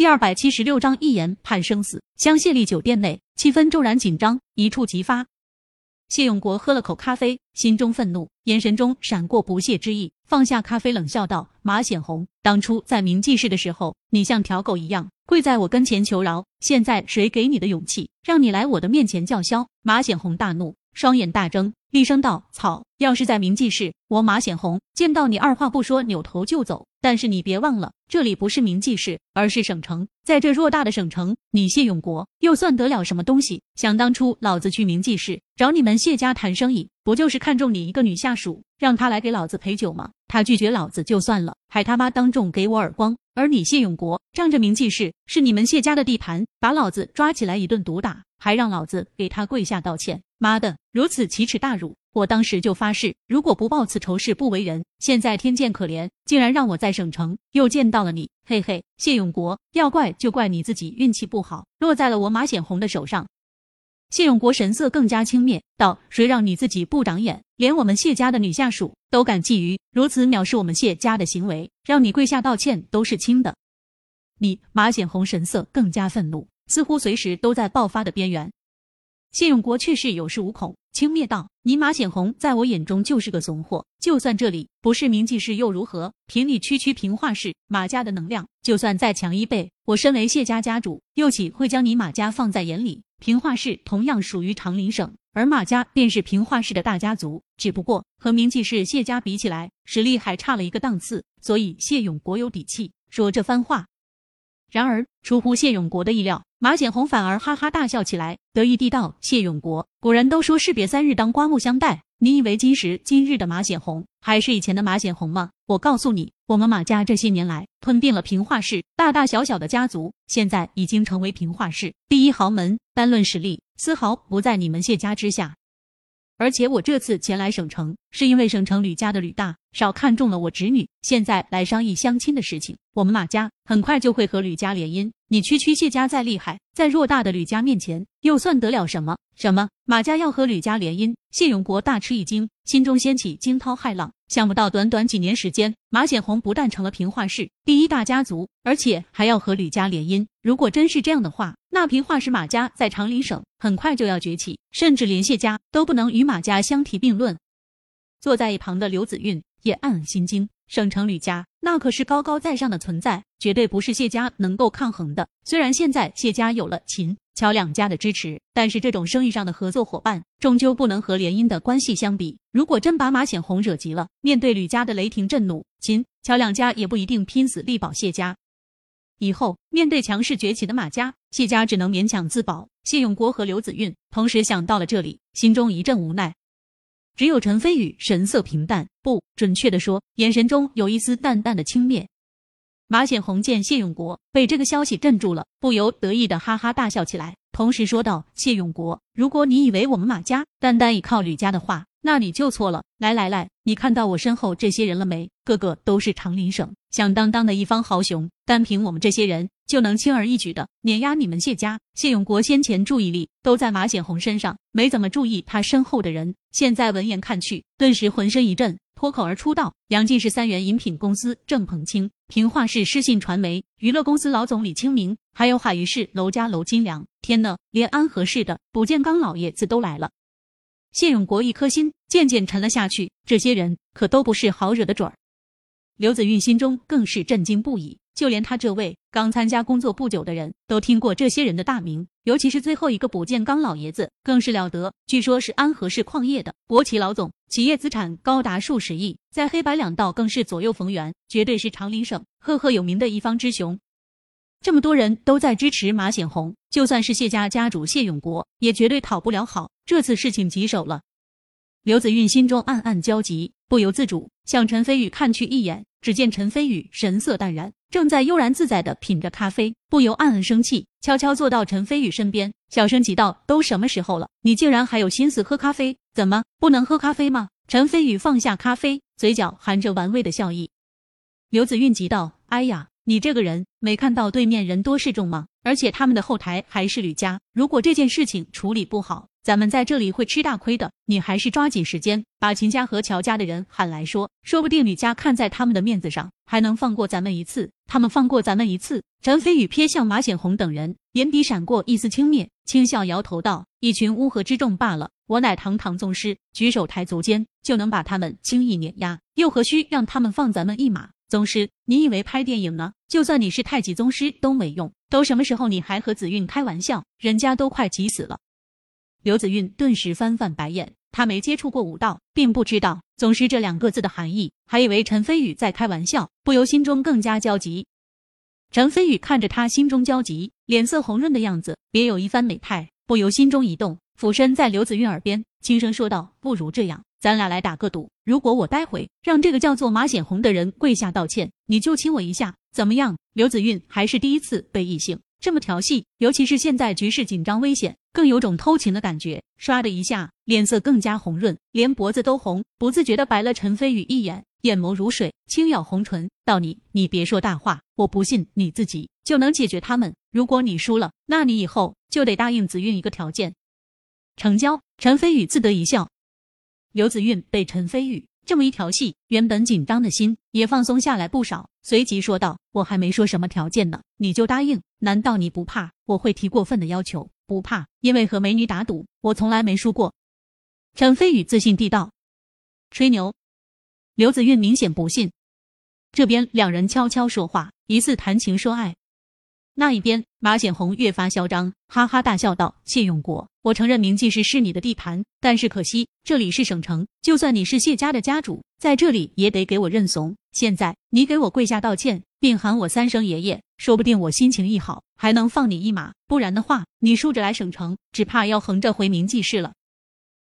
第二百七十六章一言判生死。香榭丽酒店内气氛骤然紧张，一触即发。谢永国喝了口咖啡，心中愤怒，眼神中闪过不屑之意，放下咖啡，冷笑道：“马显红，当初在明记市的时候，你像条狗一样跪在我跟前求饶，现在谁给你的勇气，让你来我的面前叫嚣？”马显红大怒，双眼大睁。厉声道：“草！要是在明记市，我马显红见到你二话不说扭头就走。但是你别忘了，这里不是明记市，而是省城。在这偌大的省城，你谢永国又算得了什么东西？想当初老子去明记市找你们谢家谈生意，不就是看中你一个女下属，让她来给老子陪酒吗？她拒绝老子就算了，还他妈当众给我耳光。而你谢永国仗着明记市是你们谢家的地盘，把老子抓起来一顿毒打，还让老子给他跪下道歉。”妈的，如此奇耻大辱！我当时就发誓，如果不报此仇，誓不为人。现在天见可怜，竟然让我在省城又见到了你，嘿嘿，谢永国，要怪就怪你自己运气不好，落在了我马显红的手上。谢永国神色更加轻蔑道：“谁让你自己不长眼，连我们谢家的女下属都敢觊觎，如此藐视我们谢家的行为，让你跪下道歉都是轻的。”你马显红神色更加愤怒，似乎随时都在爆发的边缘。谢永国却是有恃无恐，轻蔑道：“你马显红在我眼中就是个怂货，就算这里不是明记市又如何？凭你区区平化市马家的能量，就算再强一倍，我身为谢家家主，又岂会将你马家放在眼里？平化市同样属于长林省，而马家便是平化市的大家族，只不过和明记市谢家比起来，实力还差了一个档次，所以谢永国有底气说这番话。然而，出乎谢永国的意料。”马显红反而哈哈大笑起来，得意地道：“谢永国，古人都说士别三日当刮目相待。你以为今时今日的马显红还是以前的马显红吗？我告诉你，我们马家这些年来吞并了平化市大大小小的家族，现在已经成为平化市第一豪门，单论实力，丝毫不在你们谢家之下。”而且我这次前来省城，是因为省城吕家的吕大少看中了我侄女，现在来商议相亲的事情。我们马家很快就会和吕家联姻。你区区谢家再厉害，在偌大的吕家面前，又算得了什么？什么马家要和吕家联姻？谢永国大吃一惊，心中掀起惊涛骇浪。想不到短短几年时间，马显红不但成了平化市第一大家族，而且还要和吕家联姻。如果真是这样的话，那平化市马家在长林省很快就要崛起，甚至连谢家都不能与马家相提并论。坐在一旁的刘子韵也暗暗心惊。省城吕家那可是高高在上的存在，绝对不是谢家能够抗衡的。虽然现在谢家有了秦乔两家的支持，但是这种生意上的合作伙伴，终究不能和联姻的关系相比。如果真把马显红惹急了，面对吕家的雷霆震怒，秦乔两家也不一定拼死力保谢家。以后面对强势崛起的马家，谢家只能勉强自保。谢永国和刘子韵同时想到了这里，心中一阵无奈。只有陈飞宇神色平淡，不准确的说，眼神中有一丝淡淡的轻蔑。马显红见谢永国被这个消息镇住了，不由得意的哈哈大笑起来，同时说道：“谢永国，如果你以为我们马家单单依靠吕家的话，那你就错了。来来来，你看到我身后这些人了没？个个都是长林省响当当的一方豪雄，单凭我们这些人。”就能轻而易举的碾压你们谢家。谢永国先前注意力都在马显红身上，没怎么注意他身后的人。现在闻言看去，顿时浑身一震，脱口而出道：“杨进是三元饮品公司郑鹏清，平化市失信传媒娱乐公司老总李清明，还有海鱼市楼家楼金良。天呐，连安和市的卜建刚老爷子都来了。”谢永国一颗心渐渐沉了下去。这些人可都不是好惹的准儿。刘子韵心中更是震惊不已。就连他这位刚参加工作不久的人都听过这些人的大名，尤其是最后一个卜建刚老爷子更是了得。据说是安和市矿业的国企老总，企业资产高达数十亿，在黑白两道更是左右逢源，绝对是长林省赫赫有名的一方之雄。这么多人都在支持马显红，就算是谢家家主谢永国，也绝对讨不了好。这次事情棘手了，刘子韵心中暗暗焦急，不由自主向陈飞宇看去一眼。只见陈飞宇神色淡然，正在悠然自在的品着咖啡，不由暗暗生气，悄悄坐到陈飞宇身边，小声急道：“都什么时候了，你竟然还有心思喝咖啡？怎么不能喝咖啡吗？”陈飞宇放下咖啡，嘴角含着玩味的笑意。刘子韵急道：“哎呀，你这个人没看到对面人多势众吗？而且他们的后台还是吕家，如果这件事情处理不好，咱们在这里会吃大亏的。你还是抓紧时间把秦家和乔家的人喊来说，说不定吕家看在他们的面子上，还能放过咱们一次。他们放过咱们一次。陈飞宇瞥向马显红等人，眼底闪过一丝轻蔑，轻笑摇头道：“一群乌合之众罢了。我乃堂堂宗师，举手抬足间就能把他们轻易碾压，又何须让他们放咱们一马？宗师，你以为拍电影呢？就算你是太极宗师都没用。都什么时候，你还和紫韵开玩笑？人家都快急死了。”刘子韵顿时翻翻白眼，他没接触过武道，并不知道“宗师”这两个字的含义，还以为陈飞宇在开玩笑，不由心中更加焦急。陈飞宇看着他心中焦急、脸色红润的样子，别有一番美态，不由心中一动，俯身在刘子韵耳边轻声说道：“不如这样，咱俩来打个赌，如果我待会让这个叫做马显红的人跪下道歉，你就亲我一下，怎么样？”刘子韵还是第一次被异性。这么调戏，尤其是现在局势紧张危险，更有种偷情的感觉。唰的一下，脸色更加红润，连脖子都红，不自觉的白了陈飞宇一眼，眼眸如水，轻咬红唇，道：“你，你别说大话，我不信你自己就能解决他们。如果你输了，那你以后就得答应子韵一个条件，成交。”陈飞宇自得一笑。刘子韵被陈飞宇。这么一调戏，原本紧张的心也放松下来不少，随即说道：“我还没说什么条件呢，你就答应？难道你不怕我会提过分的要求？不怕，因为和美女打赌，我从来没输过。”陈飞宇自信地道：“吹牛。”刘子韵明显不信。这边两人悄悄说话，疑似谈情说爱。那一边，马显红越发嚣张，哈哈大笑道：“谢永国，我承认明记市是你的地盘，但是可惜这里是省城，就算你是谢家的家主，在这里也得给我认怂。现在你给我跪下道歉，并喊我三声爷爷，说不定我心情一好，还能放你一马。不然的话，你竖着来省城，只怕要横着回明记市了。”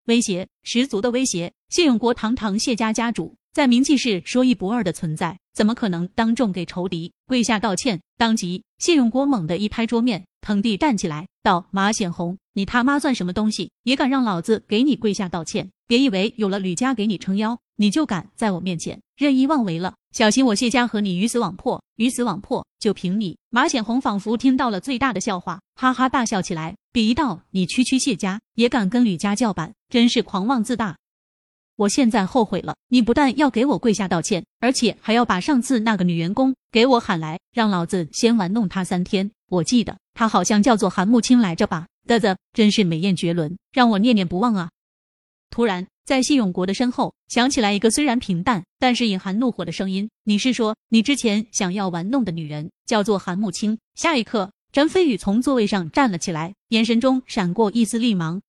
威胁十足的威胁，谢永国堂堂谢家家主。在名气是说一不二的存在，怎么可能当众给仇敌跪下道歉？当即，谢永国猛地一拍桌面，腾地站起来，道：“马显红，你他妈算什么东西？也敢让老子给你跪下道歉？别以为有了吕家给你撑腰，你就敢在我面前任意妄为了！小心我谢家和你鱼死网破！鱼死网破，就凭你！”马显红仿佛听到了最大的笑话，哈哈大笑起来，鄙夷道：“你区区谢家，也敢跟吕家叫板，真是狂妄自大！”我现在后悔了，你不但要给我跪下道歉，而且还要把上次那个女员工给我喊来，让老子先玩弄她三天。我记得她好像叫做韩慕清来着吧？啧啧，真是美艳绝伦，让我念念不忘啊！突然，在谢永国的身后响起来一个虽然平淡，但是隐含怒火的声音：“你是说，你之前想要玩弄的女人叫做韩慕清？”下一刻，陈飞宇从座位上站了起来，眼神中闪过一丝厉芒。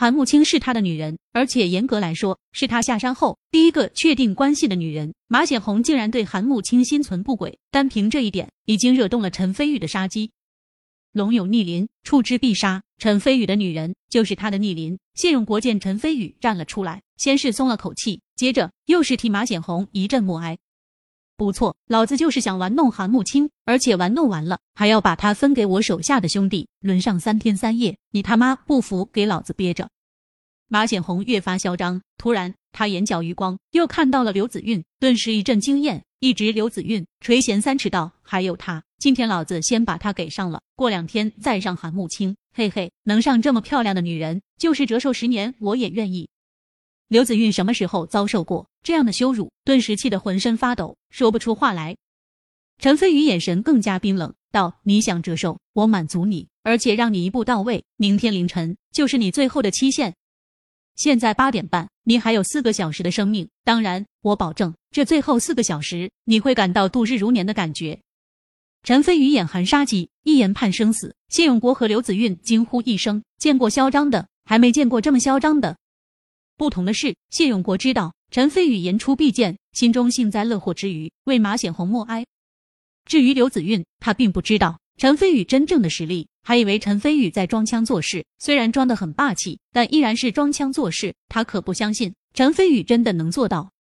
韩慕清是他的女人，而且严格来说，是他下山后第一个确定关系的女人。马显红竟然对韩慕清心存不轨，单凭这一点，已经惹动了陈飞宇的杀机。龙有逆鳞，触之必杀。陈飞宇的女人就是他的逆鳞。谢永国见陈飞宇站了出来，先是松了口气，接着又是替马显红一阵默哀。不错，老子就是想玩弄韩慕清，而且玩弄完了还要把他分给我手下的兄弟，轮上三天三夜。你他妈不服，给老子憋着！马显红越发嚣张，突然他眼角余光又看到了刘子韵，顿时一阵惊艳，一直刘子韵垂涎三尺道：“还有他，今天老子先把他给上了，过两天再上韩慕清。嘿嘿，能上这么漂亮的女人，就是折寿十年我也愿意。”刘子韵什么时候遭受过这样的羞辱？顿时气得浑身发抖，说不出话来。陈飞宇眼神更加冰冷，道：“你想折寿，我满足你，而且让你一步到位。明天凌晨就是你最后的期限。现在八点半，你还有四个小时的生命。当然，我保证这最后四个小时你会感到度日如年的感觉。”陈飞宇眼含杀机，一言判生死。谢永国和刘子韵惊呼一声：“见过嚣张的，还没见过这么嚣张的。”不同的是，谢永国知道陈飞宇言出必践，心中幸灾乐祸之余，为马显红默哀。至于刘子韵，他并不知道陈飞宇真正的实力，还以为陈飞宇在装腔作势。虽然装得很霸气，但依然是装腔作势。他可不相信陈飞宇真的能做到